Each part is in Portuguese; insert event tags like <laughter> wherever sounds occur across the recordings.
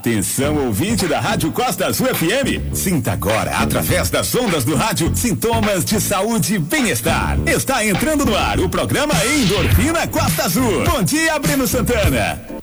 Atenção, ouvinte da Rádio Costa Azul FM. Sinta agora, através das ondas do rádio, sintomas de saúde e bem-estar. Está entrando no ar o programa Endorfina Costa Azul. Bom dia, Breno Santana.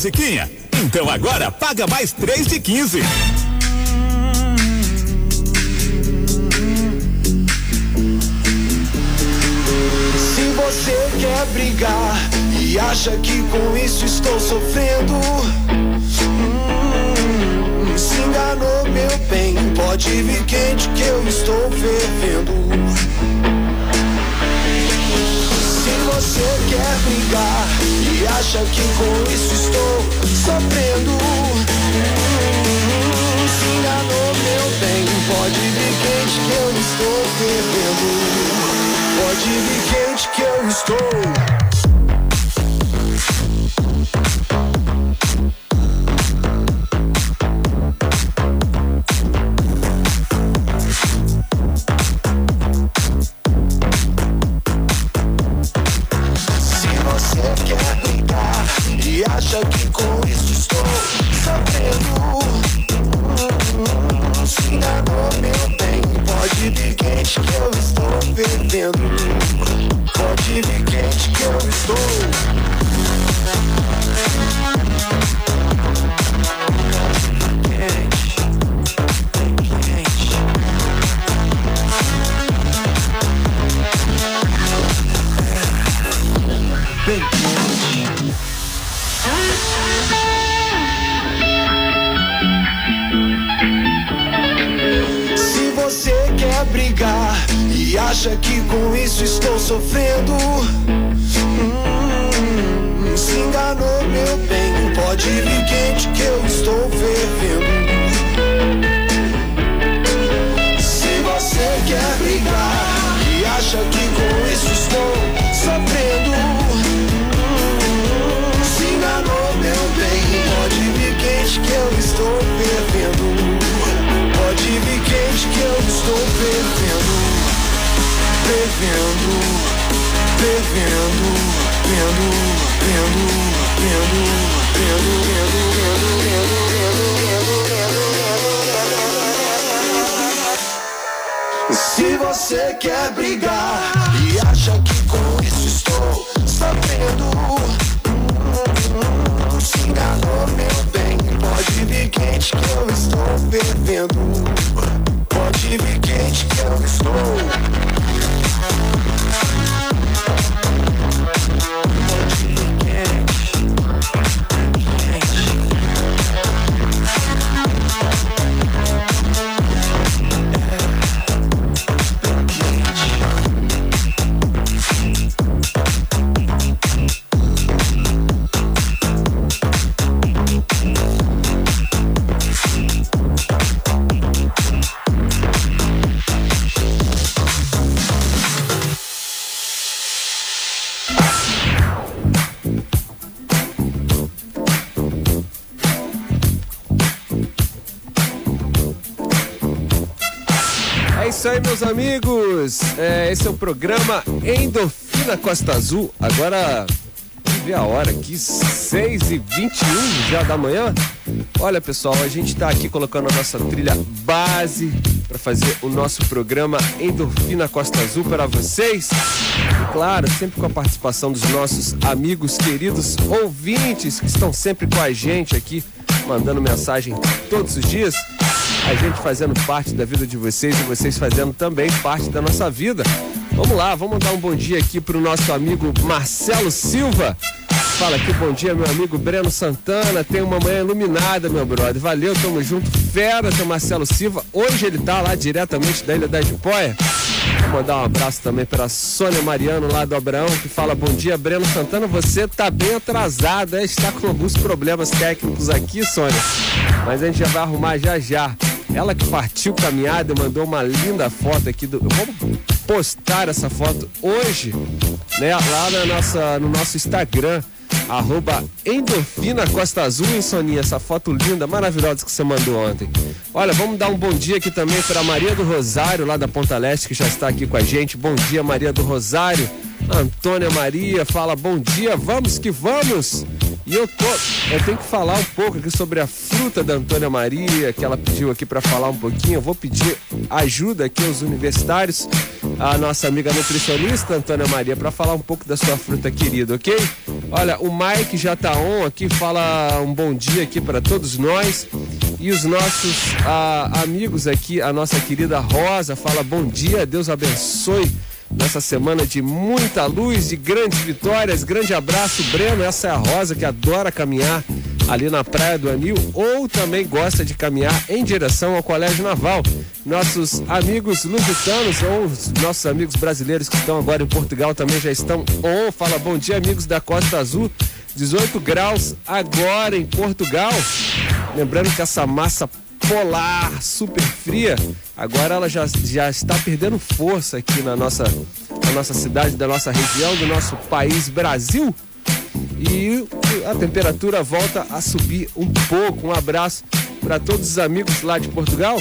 Musiquinha? Então agora paga mais três de quinze. Se você quer brigar e acha que com isso estou sofrendo, hum, se enganou meu bem, pode vir quente que eu estou fervendo você quer brigar e acha que com isso estou sofrendo. Se enganou, meu bem. Pode vir quente que eu estou perdendo. Pode vir quente que eu estou. Se você quer brigar e acha que com isso estou sabendo, se enganou, meu bem. Pode vir quente que eu estou fervendo. Pode vir quente que eu estou. Meus amigos. É, esse é o programa Endorfina Costa Azul. Agora, ver a hora aqui, 6 e 21 já da manhã. Olha, pessoal, a gente está aqui colocando a nossa trilha base para fazer o nosso programa Endorfina Costa Azul para vocês. E claro, sempre com a participação dos nossos amigos queridos ouvintes que estão sempre com a gente aqui, mandando mensagem todos os dias a gente fazendo parte da vida de vocês e vocês fazendo também parte da nossa vida. Vamos lá, vamos dar um bom dia aqui para o nosso amigo Marcelo Silva. Fala aqui, bom dia, meu amigo Breno Santana. Tem uma manhã iluminada, meu brother. Valeu, tamo junto. Fera, seu Marcelo Silva. Hoje ele tá lá diretamente da Ilha da Jipoia. Vou mandar um abraço também para Sônia Mariano, lá do Abraão, que fala: Bom dia, Breno Santana. Você tá bem atrasado, está com alguns problemas técnicos aqui, Sônia. Mas a gente já vai arrumar já já. Ela que partiu caminhada mandou uma linda foto aqui do. Vamos postar essa foto hoje, né? Lá na nossa, no nosso Instagram, arroba Endorfina Costa Azul, hein, Soninha? Essa foto linda, maravilhosa que você mandou ontem. Olha, vamos dar um bom dia aqui também para Maria do Rosário, lá da Ponta Leste, que já está aqui com a gente. Bom dia, Maria do Rosário. Antônia Maria fala bom dia, vamos que vamos. E eu tô, eu tenho que falar um pouco aqui sobre a fruta da Antônia Maria, que ela pediu aqui para falar um pouquinho. Eu vou pedir ajuda aqui aos universitários, a nossa amiga nutricionista Antônia Maria, para falar um pouco da sua fruta querida, ok? Olha, o Mike já tá on aqui, fala um bom dia aqui para todos nós. E os nossos ah, amigos aqui, a nossa querida Rosa, fala bom dia, Deus abençoe nessa semana de muita luz e grandes vitórias. Grande abraço, Breno. Essa é a Rosa que adora caminhar ali na Praia do Anil ou também gosta de caminhar em direção ao Colégio Naval. Nossos amigos lusitanos ou os nossos amigos brasileiros que estão agora em Portugal também já estão on. Fala bom dia, amigos da Costa Azul. 18 graus agora em Portugal. Lembrando que essa massa polar, super fria, agora ela já, já está perdendo força aqui na nossa, na nossa cidade, da nossa região, do nosso país Brasil. E a temperatura volta a subir um pouco. Um abraço para todos os amigos lá de Portugal.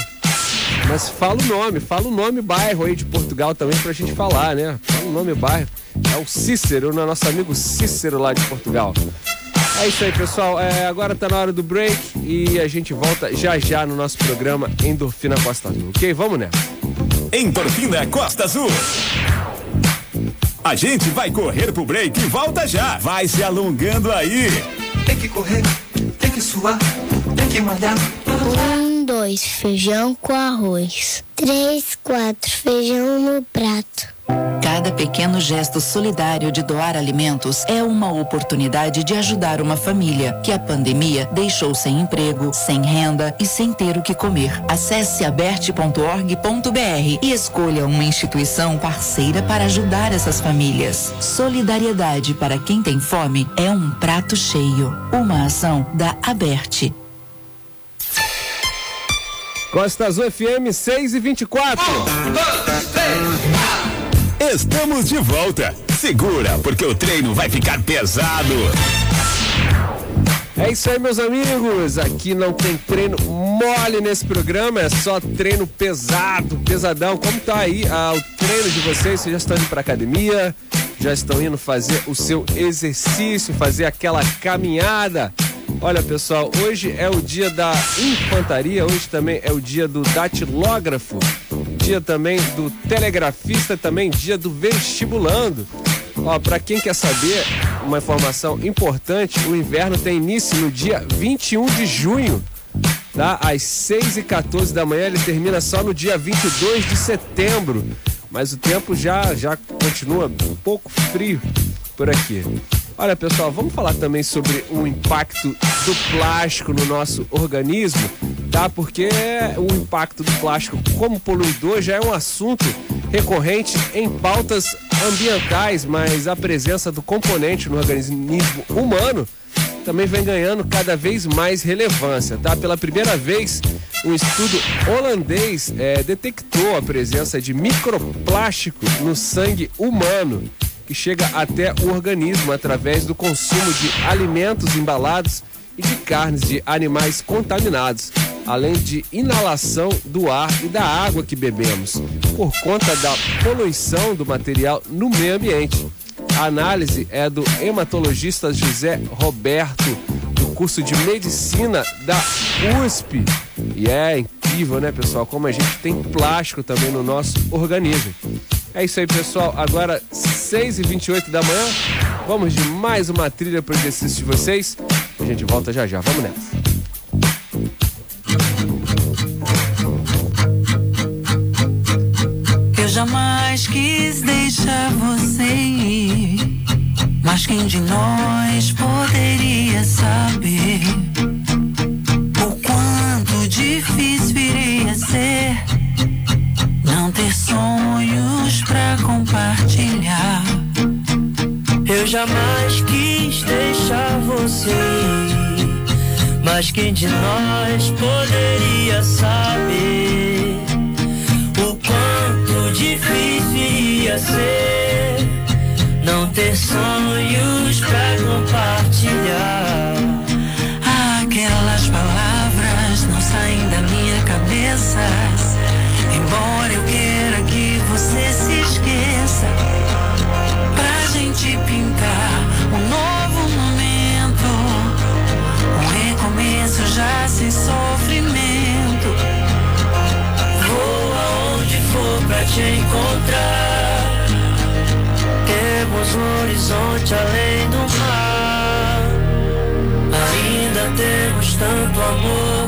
Mas fala o nome, fala o nome bairro aí de Portugal também pra gente falar, né? Fala o nome bairro. É o Cícero, né? nosso amigo Cícero lá de Portugal. É isso aí, pessoal. É, agora tá na hora do break e a gente volta já já no nosso programa Endorfina Costa Azul, ok? Vamos nessa. Endorfina Costa Azul. A gente vai correr pro break e volta já. Vai se alongando aí. Tem que correr, tem que suar, tem que malhar. Um, dois, feijão com arroz. Três, quatro, feijão no prato. Cada pequeno gesto solidário de doar alimentos é uma oportunidade de ajudar uma família que a pandemia deixou sem emprego, sem renda e sem ter o que comer. Acesse aberte.org.br e escolha uma instituição parceira para ajudar essas famílias. Solidariedade para quem tem fome é um prato cheio. Uma ação da Aberte. Costa Azul FM 6 e 24. Um, dois, três, Estamos de volta. Segura, porque o treino vai ficar pesado. É isso aí, meus amigos. Aqui não tem treino mole nesse programa, é só treino pesado, pesadão. Como tá aí ah, o treino de vocês? Vocês já estão indo pra academia? Já estão indo fazer o seu exercício, fazer aquela caminhada? Olha pessoal, hoje é o dia da infantaria, hoje também é o dia do datilógrafo, dia também do telegrafista, também dia do vestibulando. Ó, para quem quer saber uma informação importante, o inverno tem início no dia 21 de junho, tá? Às 6 e 14 da manhã, ele termina só no dia 22 de setembro. Mas o tempo já já continua um pouco frio por aqui. Olha, pessoal, vamos falar também sobre o impacto do plástico no nosso organismo, tá? Porque o impacto do plástico como poluidor já é um assunto recorrente em pautas ambientais, mas a presença do componente no organismo humano também vem ganhando cada vez mais relevância, tá? Pela primeira vez, um estudo holandês é, detectou a presença de microplástico no sangue humano que chega até o organismo através do consumo de alimentos embalados e de carnes de animais contaminados, além de inalação do ar e da água que bebemos, por conta da poluição do material no meio ambiente. A análise é do hematologista José Roberto, do curso de medicina da USP. E é incrível, né, pessoal, como a gente tem plástico também no nosso organismo. É isso aí, pessoal. Agora, 6h28 da manhã. Vamos de mais uma trilha para o exercício de vocês. Gente volta já já. Vamos nessa. Eu jamais quis deixar você ir. Mas quem de nós poderia saber o quanto difícil iria ser não ter sonhos jamais quis deixar você mas quem de nós poderia saber o quanto difícil ia ser não ter sonhos pra compartilhar? Aquelas palavras não saem da minha cabeça. Já sem sofrimento. Vou aonde for pra te encontrar. Temos um horizonte além do mar. Ainda temos tanto amor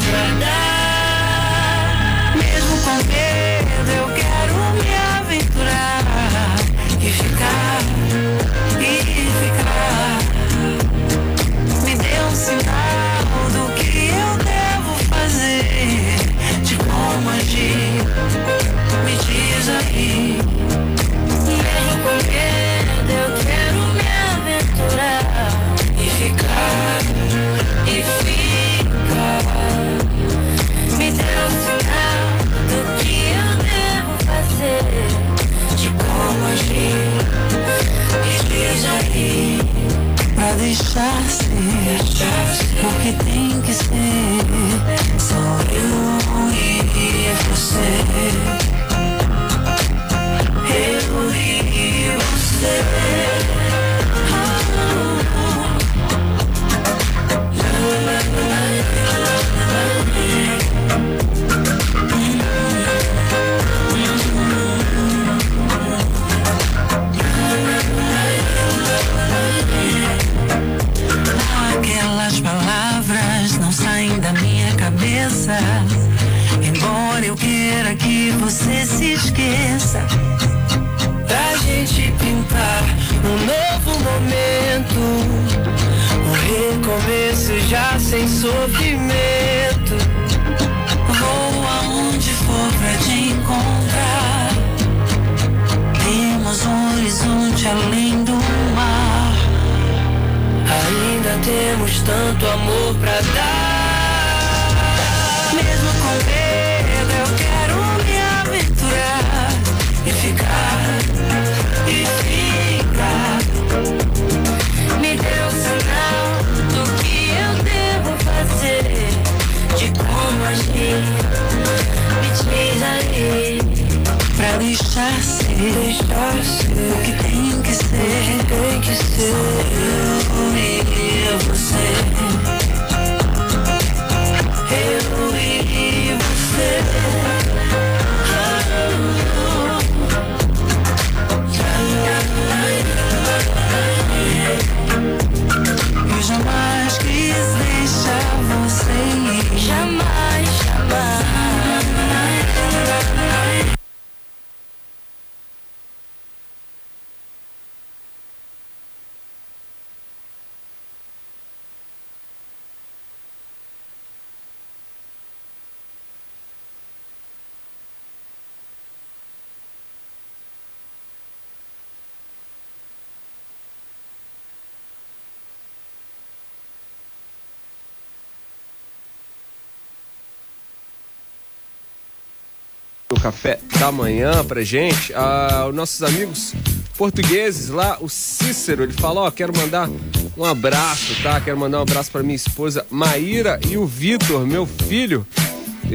café da manhã pra gente. Ah, os nossos amigos portugueses lá, o Cícero, ele falou, ó, quero mandar um abraço, tá? Quero mandar um abraço pra minha esposa Maíra e o Vitor, meu filho.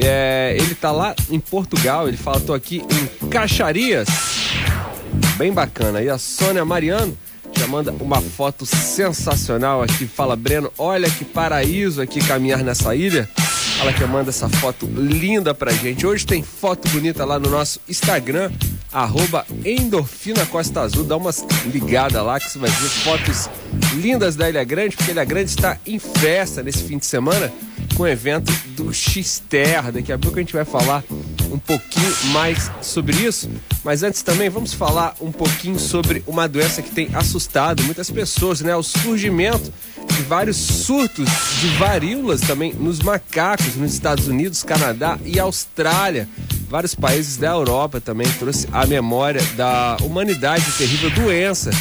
É, ele tá lá em Portugal, ele fala, tô aqui em Caixarias. Bem bacana. E a Sônia Mariano já manda uma foto sensacional aqui. Fala, Breno, olha que paraíso aqui caminhar nessa ilha. Ela que manda essa foto linda pra gente. Hoje tem foto bonita lá no nosso Instagram, arroba Endorfina Costa Azul. Dá uma ligada lá que você vai ver fotos lindas da Ilha Grande, porque a Ilha Grande está em festa nesse fim de semana com o evento do X-Terra. Daqui a pouco a gente vai falar um pouquinho mais sobre isso. Mas antes também vamos falar um pouquinho sobre uma doença que tem assustado muitas pessoas, né? O surgimento de vários surtos de varíolas também nos macacos nos Estados Unidos, Canadá e Austrália. Vários países da Europa também trouxe à memória da humanidade terrível doença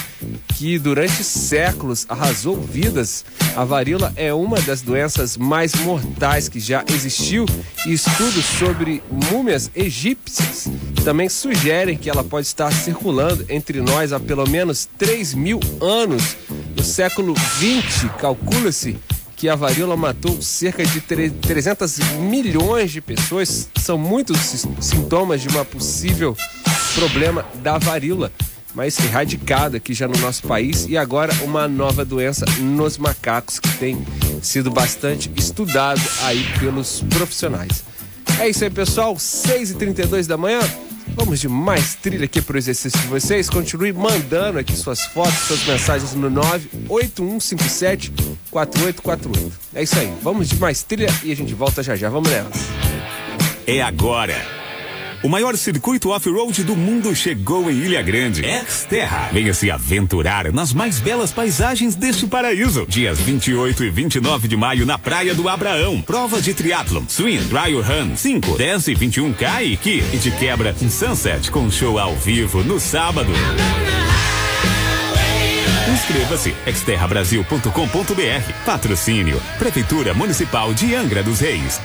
que durante séculos arrasou vidas. A varíola é uma das doenças mais mortais que já existiu e estudos sobre múmias egípcias também sugerem que ela pode estar circulando entre nós há pelo menos 3 mil anos. No século 20, calcula-se que a varíola matou cerca de 300 milhões de pessoas. São muitos sintomas de uma possível problema da varíola, mas erradicada aqui já no nosso país e agora uma nova doença nos macacos que tem sido bastante estudado aí pelos profissionais. É isso aí, pessoal. 6h32 da manhã. Vamos de mais trilha aqui pro exercício de vocês. Continue mandando aqui suas fotos, suas mensagens no 98157 4848. É isso aí. Vamos de mais trilha e a gente volta já já. Vamos nela. É agora. O maior circuito off-road do mundo chegou em Ilha Grande. Xterra. Venha se aventurar nas mais belas paisagens deste paraíso. Dias 28 e 29 de maio na Praia do Abraão. Prova de triatlon, swing, trial run, 5, 10 e 21K e que e de quebra um sunset com show ao vivo no sábado. Inscreva-se exterrabrasil.com.br. Patrocínio Prefeitura Municipal de Angra dos Reis.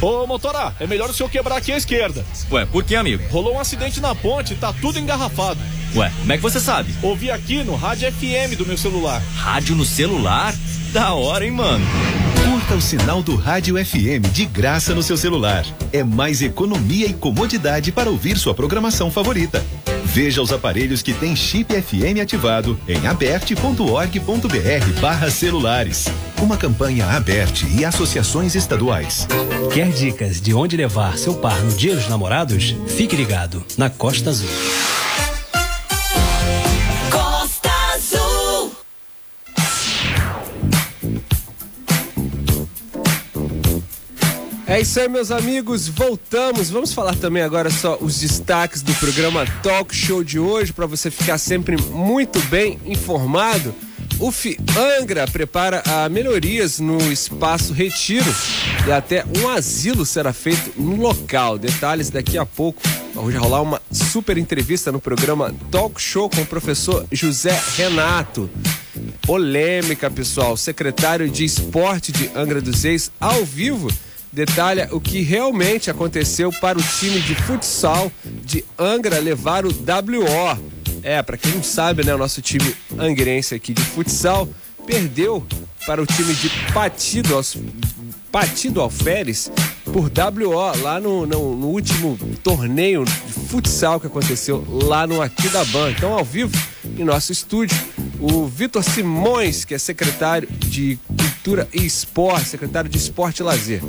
Ô, motora, é melhor o senhor quebrar aqui à esquerda. Ué, por que, amigo? Rolou um acidente na ponte, tá tudo engarrafado. Ué, como é que você sabe? Ouvi aqui no rádio FM do meu celular. Rádio no celular? Da hora, hein, mano? Curta o sinal do Rádio FM de graça no seu celular. É mais economia e comodidade para ouvir sua programação favorita. Veja os aparelhos que têm chip FM ativado em aberte.org.br barra celulares. Uma campanha aberte e associações estaduais. Quer dicas de onde levar seu par no Dia dos Namorados? Fique ligado na Costa Azul. É isso aí, meus amigos. Voltamos. Vamos falar também agora só os destaques do programa Talk Show de hoje para você ficar sempre muito bem informado. O Angra prepara a melhorias no espaço Retiro e até um asilo será feito no local. Detalhes daqui a pouco. Vamos rolar uma super entrevista no programa Talk Show com o professor José Renato. Polêmica, pessoal. Secretário de Esporte de Angra dos Reis, ao vivo, detalha o que realmente aconteceu para o time de futsal de Angra levar o WO. É, para quem não sabe, né, o nosso time angrense aqui de futsal perdeu para o time de Patido, Patido Alferes por WO lá no, no, no, último torneio de futsal que aconteceu lá no Aquidaban. Então, ao vivo, em nosso estúdio, o Vitor Simões, que é secretário de Cultura e Esporte, secretário de Esporte e Lazer.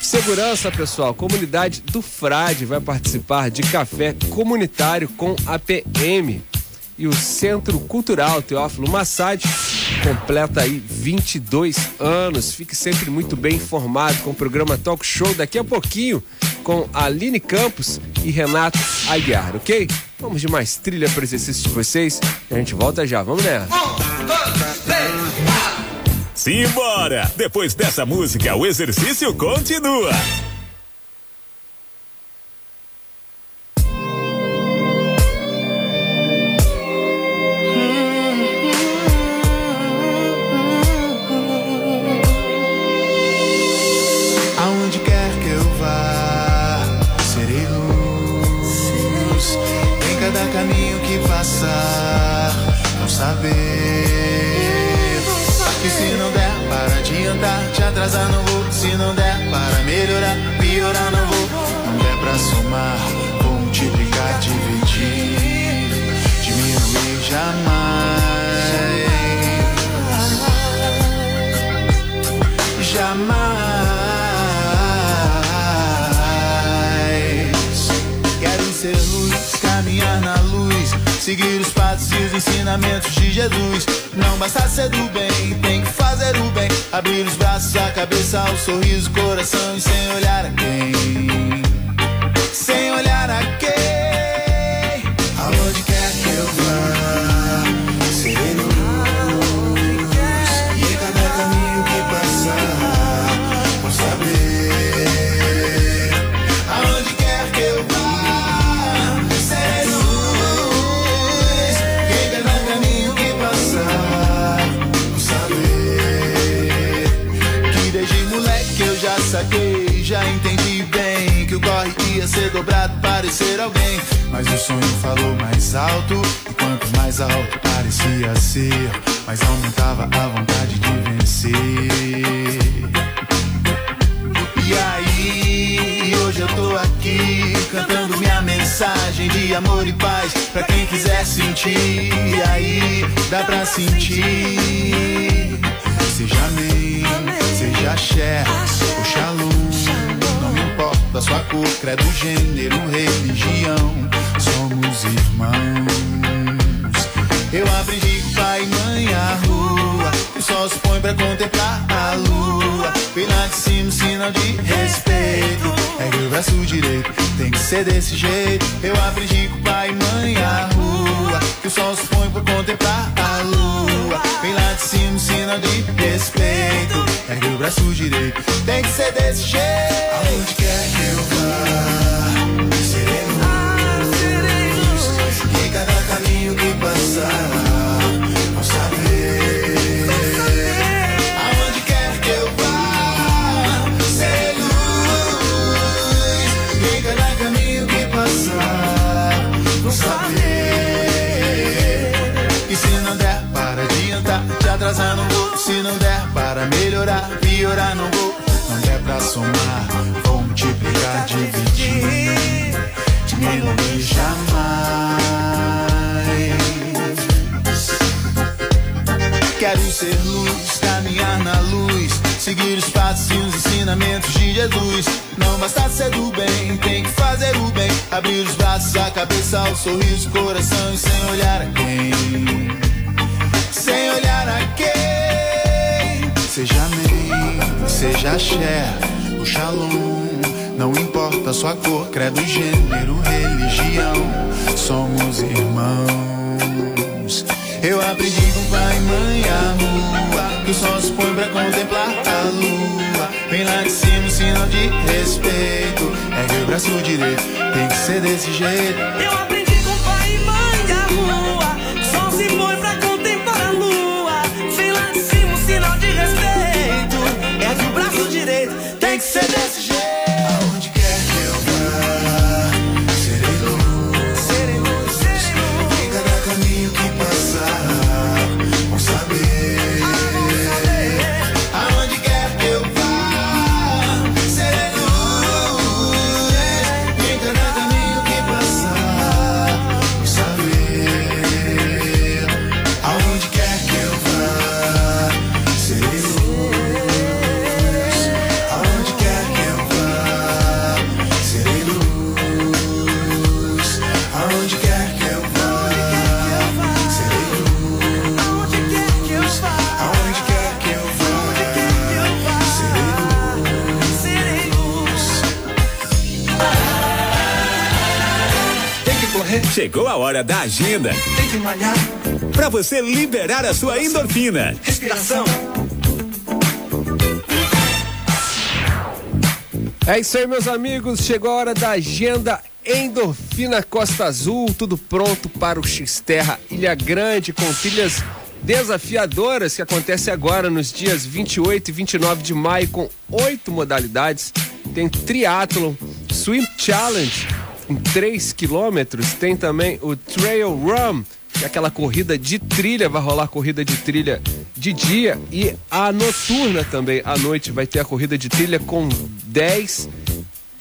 Segurança, pessoal, comunidade do Frade vai participar de café comunitário com a PM. E o Centro Cultural Teófilo Massad completa aí 22 anos. Fique sempre muito bem informado com o programa Talk Show daqui a pouquinho com Aline Campos e Renato Aguiar, ok? Vamos de mais trilha para exercício de vocês a gente volta já. Vamos nessa. Simbora! Depois dessa música, o exercício continua. Parecia ser, mais aumentava a vontade de vencer. E aí, hoje eu tô aqui cantando minha mensagem de amor e paz pra quem quiser sentir. E aí, dá pra sentir. Seja amém, seja axé, ou shalom. Não me importa sua cor, credo, gênero, religião. Somos irmãos. Eu aprendi com pai e mãe a rua. O sol se põe pra contemplar a lua. Lá de cima, sinal de respeito. Que o braço direito tem que ser desse jeito. Eu aprendi com pai e mãe a rua. Que o sol se põe pra contemplar a lua. Lá de cima, sinal de respeito. Que o braço direito tem que ser desse jeito. Aonde quer que eu vá, sorriso, coração e sem olhar a quem. Sem olhar a quem. Seja amém, seja axé, o shalom. Não importa sua cor, credo, gênero, religião, somos irmãos. Eu aprendi com pai e mãe a rua, que o sol se põe pra contemplar a lua. Vem lá de cima, um sinal de respeito. É o braço direito, tem que ser desse jeito. Direito, tem Chegou a hora da agenda tem que malhar. para você liberar a sua endorfina. Respiração. É isso aí, meus amigos. Chegou a hora da agenda Endorfina Costa Azul. Tudo pronto para o X-Terra Ilha Grande, com trilhas desafiadoras que acontece agora nos dias 28 e 29 de maio, com oito modalidades. Tem triatlon, swim challenge em 3 quilômetros. Tem também o trail run, que é aquela corrida de trilha, vai rolar corrida de trilha de dia e a noturna também, à noite vai ter a corrida de trilha com 10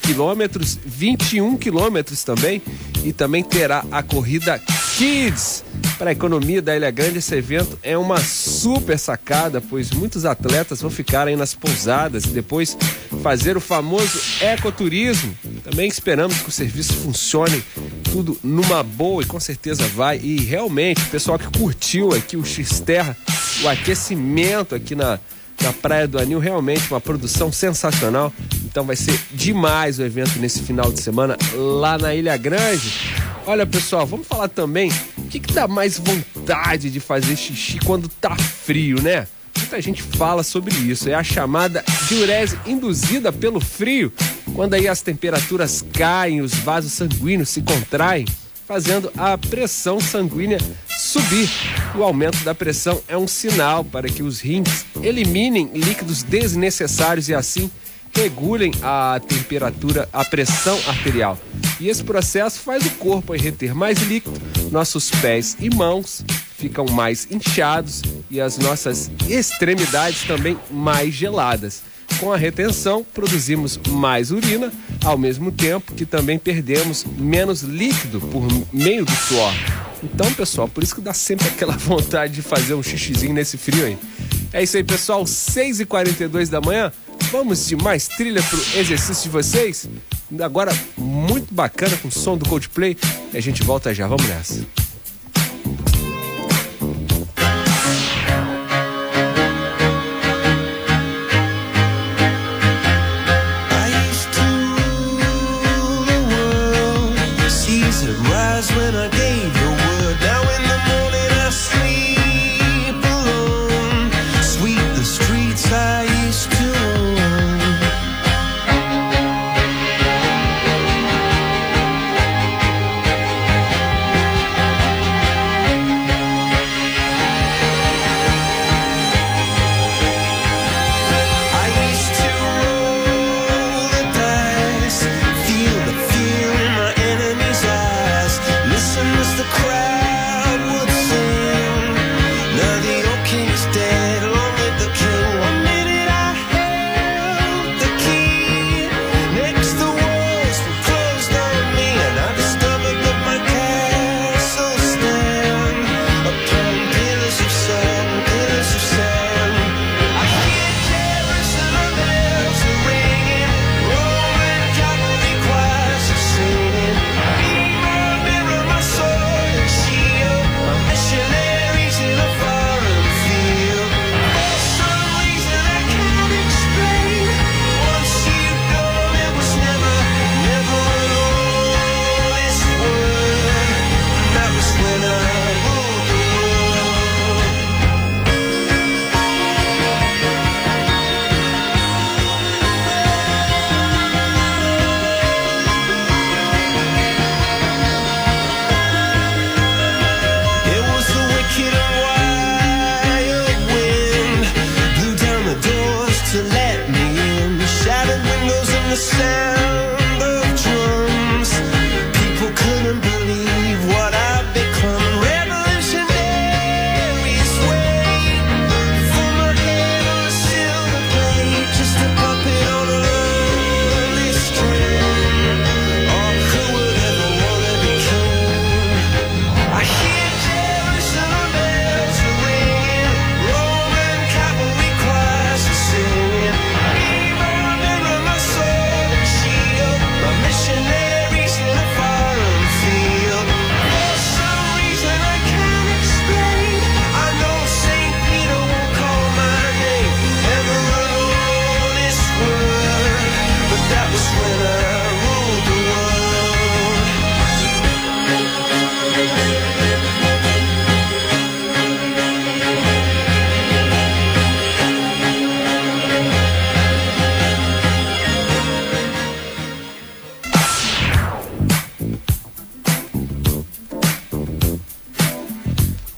quilômetros, 21 quilômetros também e também terá a corrida Kids. Para a economia da Ilha Grande, esse evento é uma super sacada, pois muitos atletas vão ficar aí nas pousadas e depois fazer o famoso ecoturismo. Também esperamos que o serviço funcione tudo numa boa e com certeza vai. E realmente, o pessoal que curtiu aqui o X-Terra, o aquecimento aqui na, na Praia do Anil, realmente uma produção sensacional. Então vai ser demais o evento nesse final de semana lá na Ilha Grande. Olha, pessoal, vamos falar também o que, que dá mais vontade de fazer xixi quando tá frio, né? Muita gente fala sobre isso. É a chamada diurese induzida pelo frio, quando aí as temperaturas caem, os vasos sanguíneos se contraem, fazendo a pressão sanguínea subir. O aumento da pressão é um sinal para que os rins eliminem líquidos desnecessários e assim regulem a temperatura, a pressão arterial. E esse processo faz o corpo reter mais líquido, nossos pés e mãos ficam mais inchados e as nossas extremidades também mais geladas. Com a retenção, produzimos mais urina, ao mesmo tempo que também perdemos menos líquido por meio do suor. Então, pessoal, por isso que dá sempre aquela <laughs> vontade de fazer um xixizinho nesse frio aí. É isso aí, pessoal. 6h42 da manhã. Vamos de mais trilha pro exercício de vocês? Agora, muito bacana com o som do Coldplay. E a gente volta já. Vamos nessa.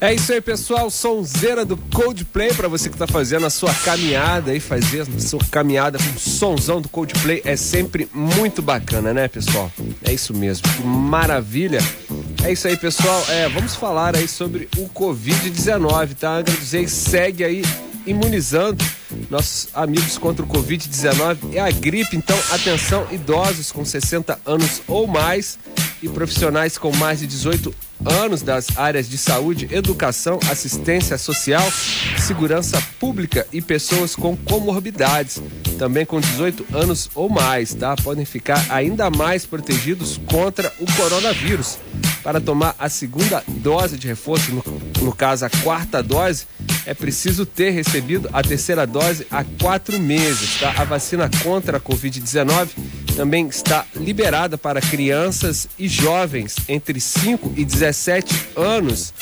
É isso aí, pessoal. Sonzeira do Coldplay para você que tá fazendo a sua caminhada aí, fazer a sua caminhada com o sonzão do Coldplay é sempre muito bacana, né, pessoal? É isso mesmo. Que maravilha. É isso aí, pessoal. É, vamos falar aí sobre o Covid-19, tá? Angra dos segue aí imunizando nossos amigos contra o Covid-19 e a gripe. Então, atenção, idosos com 60 anos ou mais e profissionais com mais de 18 anos das áreas de saúde, educação, assistência social, segurança pública e pessoas com comorbidades, também com 18 anos ou mais, tá? Podem ficar ainda mais protegidos contra o coronavírus. Para tomar a segunda dose de reforço, no, no caso a quarta dose, é preciso ter recebido a terceira dose há quatro meses, tá? A vacina contra a Covid-19 também está liberada para crianças e jovens entre 5 e 17 anos,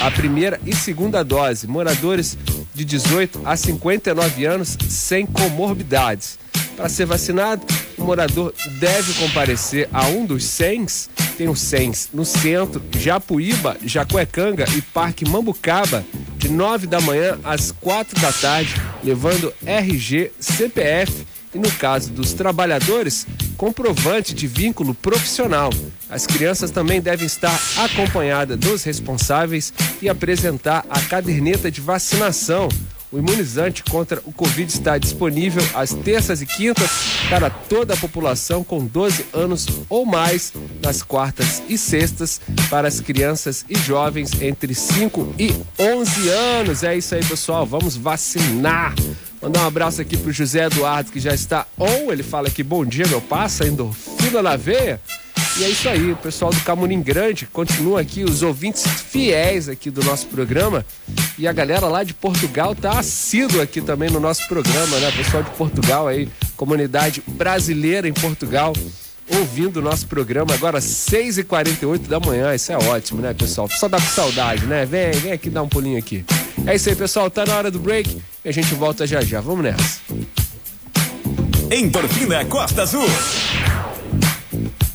a primeira e segunda dose, moradores de 18 a 59 anos sem comorbidades. Para ser vacinado, o morador deve comparecer a um dos CENs, tem os CENs no centro, Japuíba, Jacuecanga e Parque Mambucaba, de 9 da manhã às 4 da tarde, levando RG, CPF e, no caso dos trabalhadores, comprovante de vínculo profissional. As crianças também devem estar acompanhadas dos responsáveis e apresentar a caderneta de vacinação. O imunizante contra o Covid está disponível às terças e quintas para toda a população com 12 anos ou mais, nas quartas e sextas para as crianças e jovens entre 5 e 11 anos. É isso aí, pessoal. Vamos vacinar. Mandar um abraço aqui pro José Eduardo, que já está on. Ele fala aqui, bom dia, meu passa, endorfina na veia. E é isso aí, o pessoal do Camurim Grande continua aqui, os ouvintes fiéis aqui do nosso programa. E a galera lá de Portugal tá assíduo aqui também no nosso programa, né? Pessoal de Portugal aí, comunidade brasileira em Portugal, ouvindo o nosso programa agora às 6h48 da manhã. Isso é ótimo, né, pessoal? Só dá com saudade, né? Vem, vem aqui dar um pulinho aqui. É isso aí, pessoal. Tá na hora do break e a gente volta já já. Vamos nessa. Endorfina Costa Azul.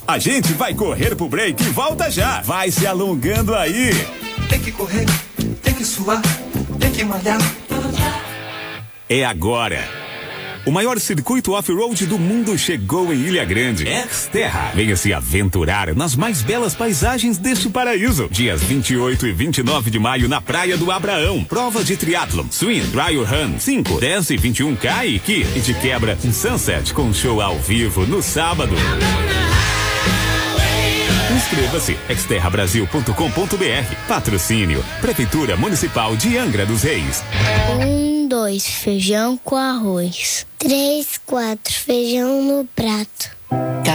A gente vai correr pro break e volta já. Vai se alongando aí. Tem que correr, tem que suar, tem que malhar. É agora. O maior circuito off-road do mundo chegou em Ilha Grande. Xterra. Venha se aventurar nas mais belas paisagens deste paraíso. Dias 28 e 29 de maio na Praia do Abraão. Prova de triatlon, swing, dry run, 5, 10 e 21K e Ki. E de quebra, um sunset com show ao vivo no sábado. Inscreva-se exterrabrasil.com.br. Patrocínio Prefeitura Municipal de Angra dos Reis. Um, dois, feijão com arroz. Três, quatro, feijão no prato.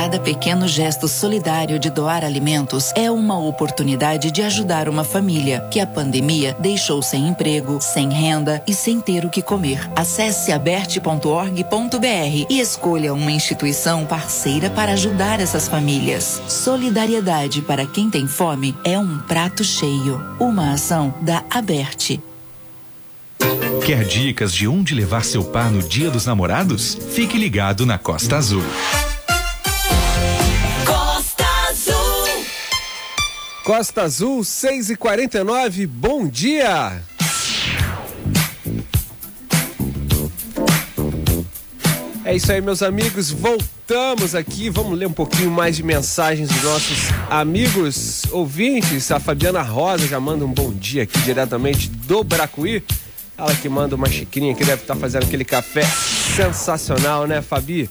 Cada pequeno gesto solidário de doar alimentos é uma oportunidade de ajudar uma família que a pandemia deixou sem emprego, sem renda e sem ter o que comer. Acesse aberte.org.br e escolha uma instituição parceira para ajudar essas famílias. Solidariedade para quem tem fome é um prato cheio. Uma ação da Aberte. Quer dicas de onde levar seu par no Dia dos Namorados? Fique ligado na Costa Azul. Costa Azul, 6 e 49 bom dia! É isso aí, meus amigos. Voltamos aqui. Vamos ler um pouquinho mais de mensagens dos nossos amigos ouvintes. A Fabiana Rosa já manda um bom dia aqui diretamente do Bracuí. Ela que manda uma xicrinha que deve estar fazendo aquele café sensacional, né, Fabi?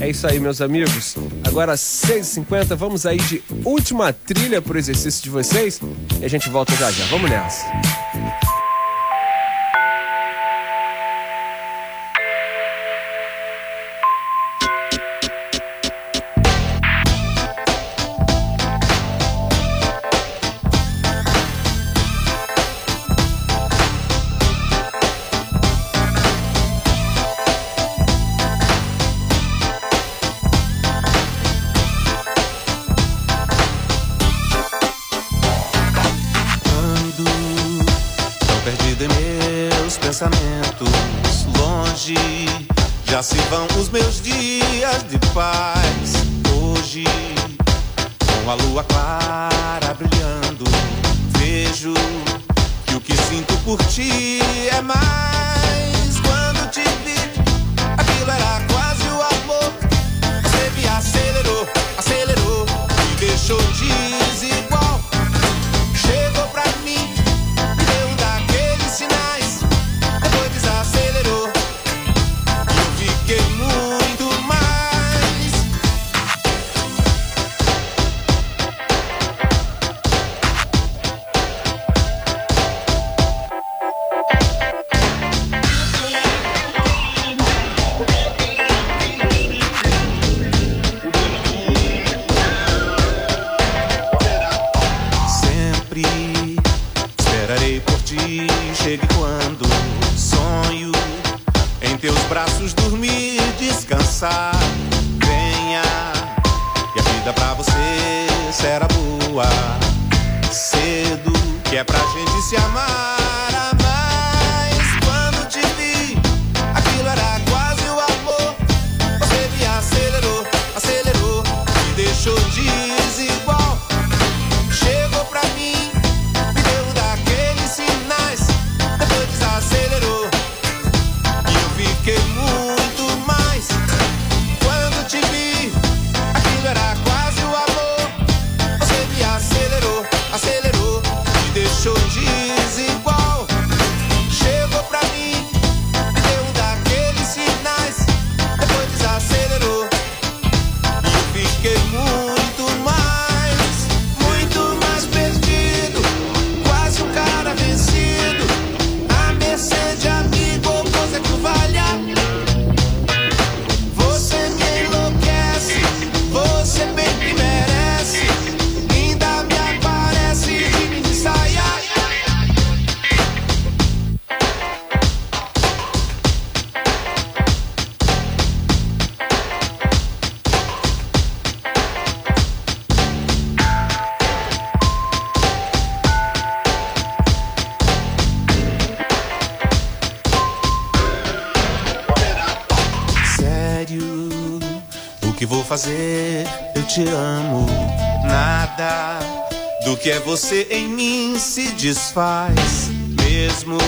É isso aí, meus amigos. Agora, 6h50, vamos aí de última trilha pro exercício de vocês. E a gente volta já já. Vamos nessa. Você em mim se desfaz. Mesmo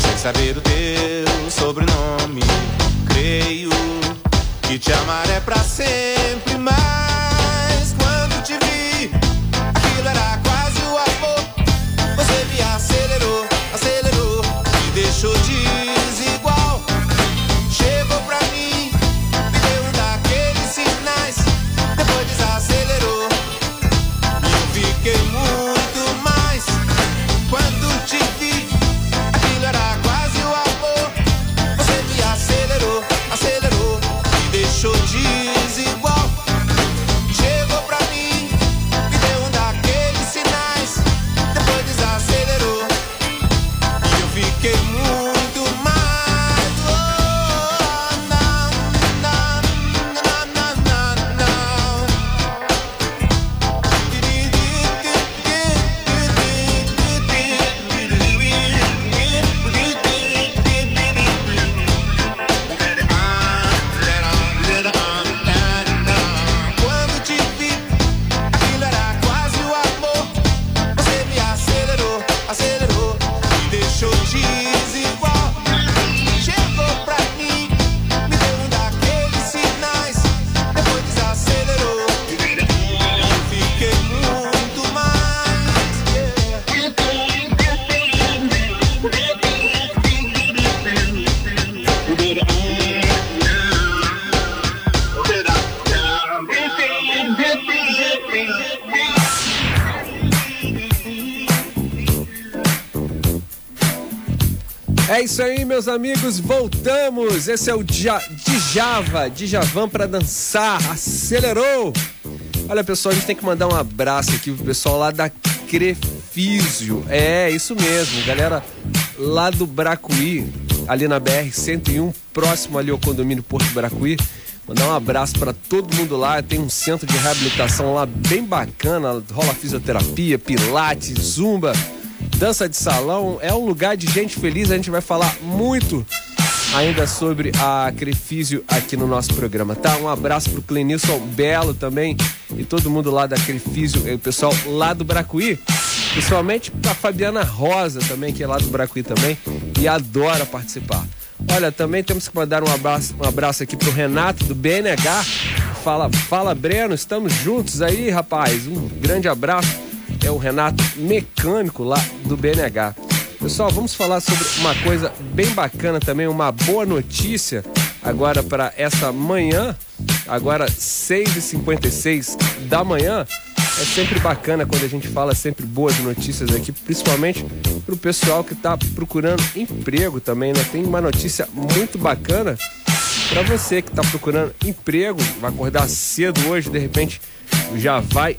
sem saber o teu sobrenome, creio que te amar é pra sempre. Meus amigos, voltamos. Esse é o Dja- Djava, Djavan pra dançar. Acelerou! Olha, pessoal, a gente tem que mandar um abraço aqui pro pessoal lá da Crefísio. É, isso mesmo, galera lá do Bracuí, ali na BR-101, próximo ali ao condomínio Porto Bracuí. Mandar um abraço pra todo mundo lá. Tem um centro de reabilitação lá bem bacana. Rola fisioterapia, pilates, zumba, dança de salão. É um lugar de gente feliz. A gente vai falar muito ainda sobre a Crefísio aqui no nosso programa, tá? Um abraço pro Clenilson Belo também e todo mundo lá da Crefísio, e o pessoal lá do Bracuí. Principalmente pra Fabiana Rosa também, que é lá do Bracuí também e adora participar. Olha, também temos que mandar um abraço, um abraço aqui pro Renato do BNH. Fala, fala Breno, estamos juntos aí, rapaz. Um grande abraço. É o Renato mecânico lá do BNH. Pessoal, vamos falar sobre uma coisa bem bacana também, uma boa notícia agora para essa manhã, agora 6h56 da manhã. É sempre bacana quando a gente fala sempre boas notícias aqui, principalmente para o pessoal que está procurando emprego também, né? Tem uma notícia muito bacana para você que está procurando emprego, vai acordar cedo hoje, de repente já vai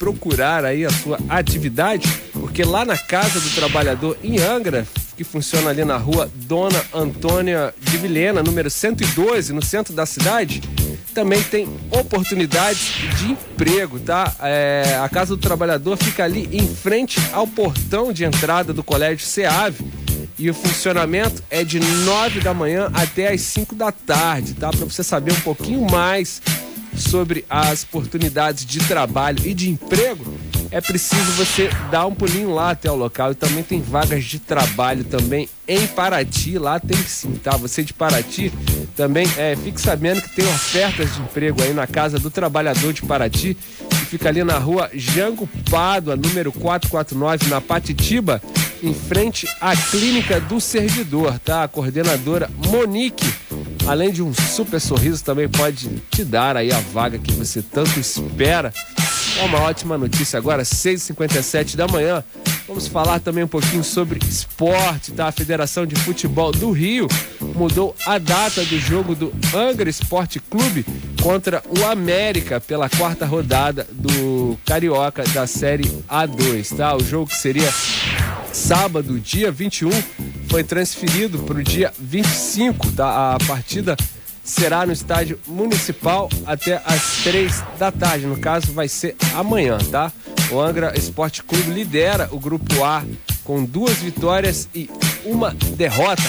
procurar aí a sua atividade, porque lá na Casa do Trabalhador em Angra, que funciona ali na rua Dona Antônia de Vilhena, número 112, no centro da cidade, também tem oportunidades de emprego, tá? É, a Casa do Trabalhador fica ali em frente ao portão de entrada do Colégio SEAV e o funcionamento é de 9 da manhã até as 5 da tarde, tá? Para você saber um pouquinho mais sobre as oportunidades de trabalho e de emprego, é preciso você dar um pulinho lá até o local. E também tem vagas de trabalho também em Paraty. Lá tem sim, tá? Você de Paraty também é, fique sabendo que tem ofertas de emprego aí na Casa do Trabalhador de Paraty, que fica ali na rua Jango Pádua, número 449, na Patitiba, em frente à Clínica do Servidor, tá? A coordenadora Monique além de um super sorriso, também pode te dar aí a vaga que você tanto espera. É uma ótima notícia agora, 6h57 da manhã. Vamos falar também um pouquinho sobre esporte, tá? A Federação de Futebol do Rio mudou a data do jogo do Angra Esporte Clube contra o América pela quarta rodada do Carioca da Série A2, tá? O jogo que seria sábado, dia 21, foi transferido para o dia 25, tá? A partida será no estádio municipal até às três da tarde. No caso, vai ser amanhã, tá? O Angra Esporte Clube lidera o grupo A com duas vitórias e uma derrota.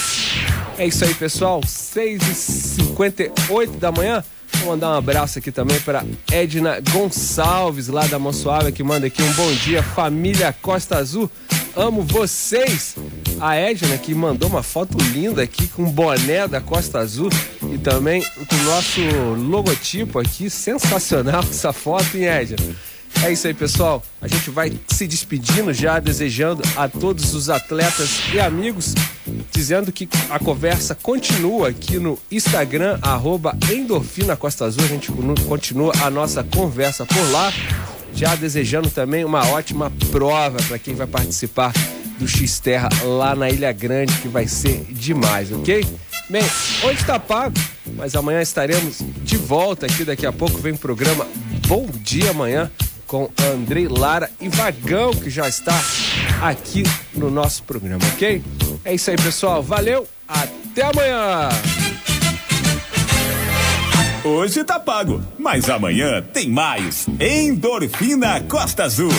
É isso aí, pessoal. 6h58 da manhã. Vou mandar um abraço aqui também para Edna Gonçalves, lá da Monsuava, que manda aqui um bom dia, família Costa Azul. Amo vocês! A Edna que mandou uma foto linda aqui com o boné da Costa Azul e também com o nosso logotipo aqui. Sensacional essa foto, hein, Edna? É isso aí, pessoal. A gente vai se despedindo já, desejando a todos os atletas e amigos, dizendo que a conversa continua aqui no Instagram, arroba Endorfina Costa Azul. A gente continua a nossa conversa por lá. Já desejando também uma ótima prova para quem vai participar do X-Terra lá na Ilha Grande, que vai ser demais, ok? Bem, hoje está pago, mas amanhã estaremos de volta aqui. Daqui a pouco vem o programa Bom Dia Amanhã com Andrei Lara e Vagão, que já está aqui no nosso programa, ok? É isso aí, pessoal. Valeu, até amanhã! Hoje tá pago, mas amanhã tem mais. Endorfina Costa Azul.